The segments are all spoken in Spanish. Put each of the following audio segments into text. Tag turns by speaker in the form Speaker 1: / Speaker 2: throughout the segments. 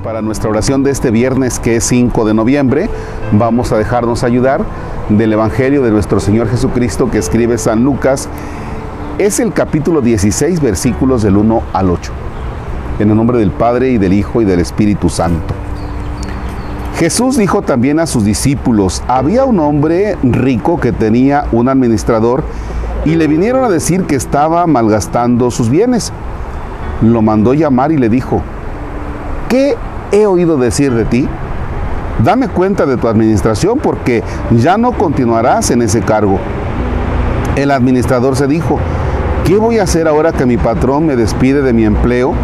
Speaker 1: para nuestra oración de este viernes que es 5 de noviembre, vamos a dejarnos ayudar del Evangelio de nuestro Señor Jesucristo que escribe San Lucas. Es el capítulo 16, versículos del 1 al 8. En el nombre del Padre y del Hijo y del Espíritu Santo. Jesús dijo también a sus discípulos, había un hombre rico que tenía un administrador y le vinieron a decir que estaba malgastando sus bienes. Lo mandó llamar y le dijo, ¿qué he oído decir de ti? Dame cuenta de tu administración porque ya no continuarás en ese cargo. El administrador se dijo, ¿qué voy a hacer ahora que mi patrón me despide de mi empleo?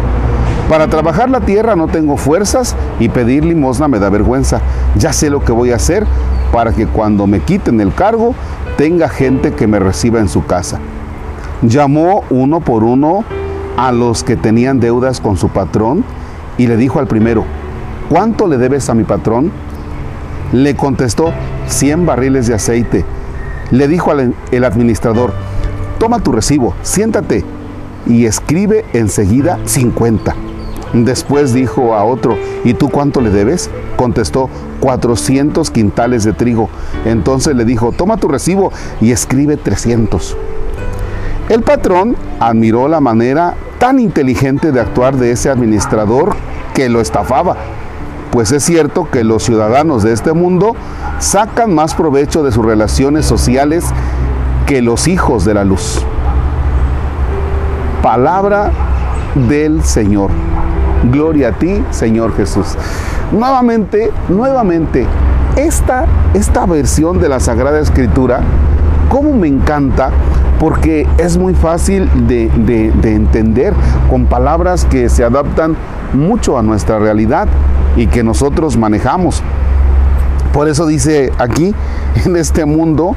Speaker 1: Para trabajar la tierra no tengo fuerzas y pedir limosna me da vergüenza. Ya sé lo que voy a hacer para que cuando me quiten el cargo tenga gente que me reciba en su casa. Llamó uno por uno a los que tenían deudas con su patrón y le dijo al primero, ¿cuánto le debes a mi patrón? Le contestó, 100 barriles de aceite. Le dijo al administrador, toma tu recibo, siéntate y escribe enseguida 50. Después dijo a otro, ¿y tú cuánto le debes? Contestó, 400 quintales de trigo. Entonces le dijo, toma tu recibo y escribe 300. El patrón admiró la manera tan inteligente de actuar de ese administrador que lo estafaba, pues es cierto que los ciudadanos de este mundo sacan más provecho de sus relaciones sociales que los hijos de la luz. Palabra del Señor. Gloria a ti, Señor Jesús. Nuevamente, nuevamente, esta, esta versión de la Sagrada Escritura, cómo me encanta, porque es muy fácil de, de, entender con palabras que se adaptan mucho a nuestra realidad y que nosotros manejamos. Por eso dice aquí, en este mundo,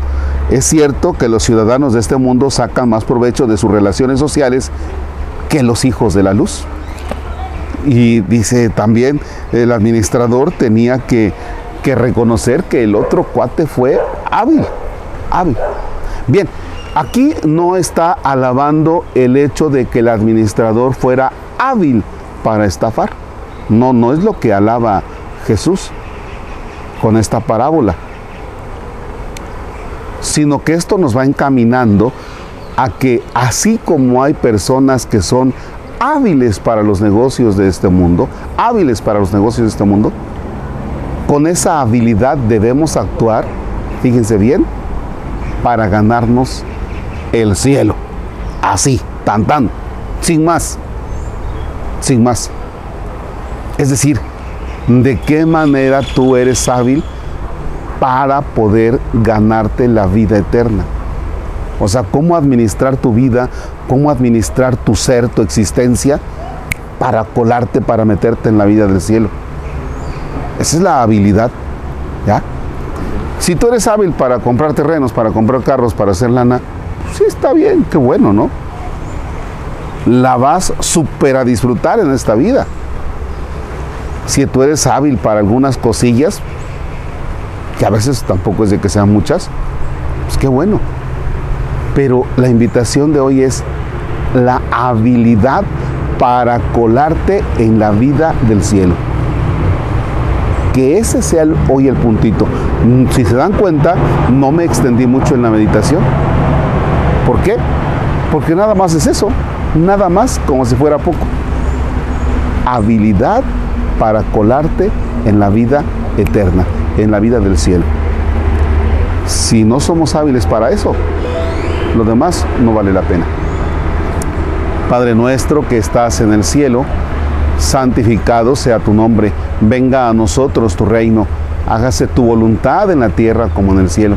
Speaker 1: es cierto que los ciudadanos de este mundo sacan más provecho de sus relaciones sociales que los hijos de la luz. Y dice también, el administrador tenía que, que reconocer que el otro cuate fue hábil, hábil. Bien, aquí no está alabando el hecho de que el administrador fuera hábil para estafar. No, no es lo que alaba Jesús con esta parábola, sino que esto nos va encaminando a que así como hay personas que son hábiles para los negocios de este mundo, hábiles para los negocios de este mundo, con esa habilidad debemos actuar, fíjense bien, para ganarnos el cielo. Así, tan tan, sin más, sin más. Es decir, ¿de qué manera tú eres hábil para poder ganarte la vida eterna? O sea, cómo administrar tu vida, cómo administrar tu ser, tu existencia, para colarte, para meterte en la vida del cielo. Esa es la habilidad, ¿ya? Si tú eres hábil para comprar terrenos, para comprar carros, para hacer lana, sí está bien, qué bueno, ¿no? La vas súper a disfrutar en esta vida. Si tú eres hábil para algunas cosillas, que a veces tampoco es de que sean muchas, pues qué bueno. Pero la invitación de hoy es la habilidad para colarte en la vida del cielo. Que ese sea hoy el puntito. Mm, si se dan cuenta, no me extendí mucho en la meditación. ¿Por qué? Porque nada más es eso, nada más como si fuera poco. Habilidad para colarte en la vida eterna, en la vida del cielo. Si no somos hábiles para eso, lo demás no vale la pena. Padre nuestro que estás en el cielo, santificado sea tu nombre, venga a nosotros tu reino, hágase tu voluntad en la tierra como en el cielo.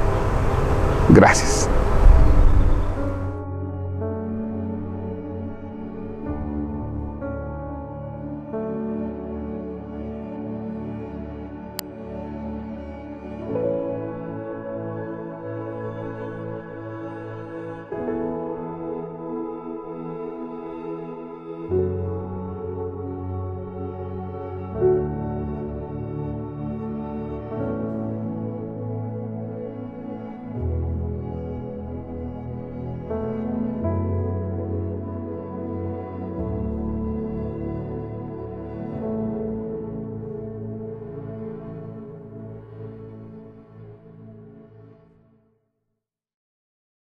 Speaker 1: Gracias.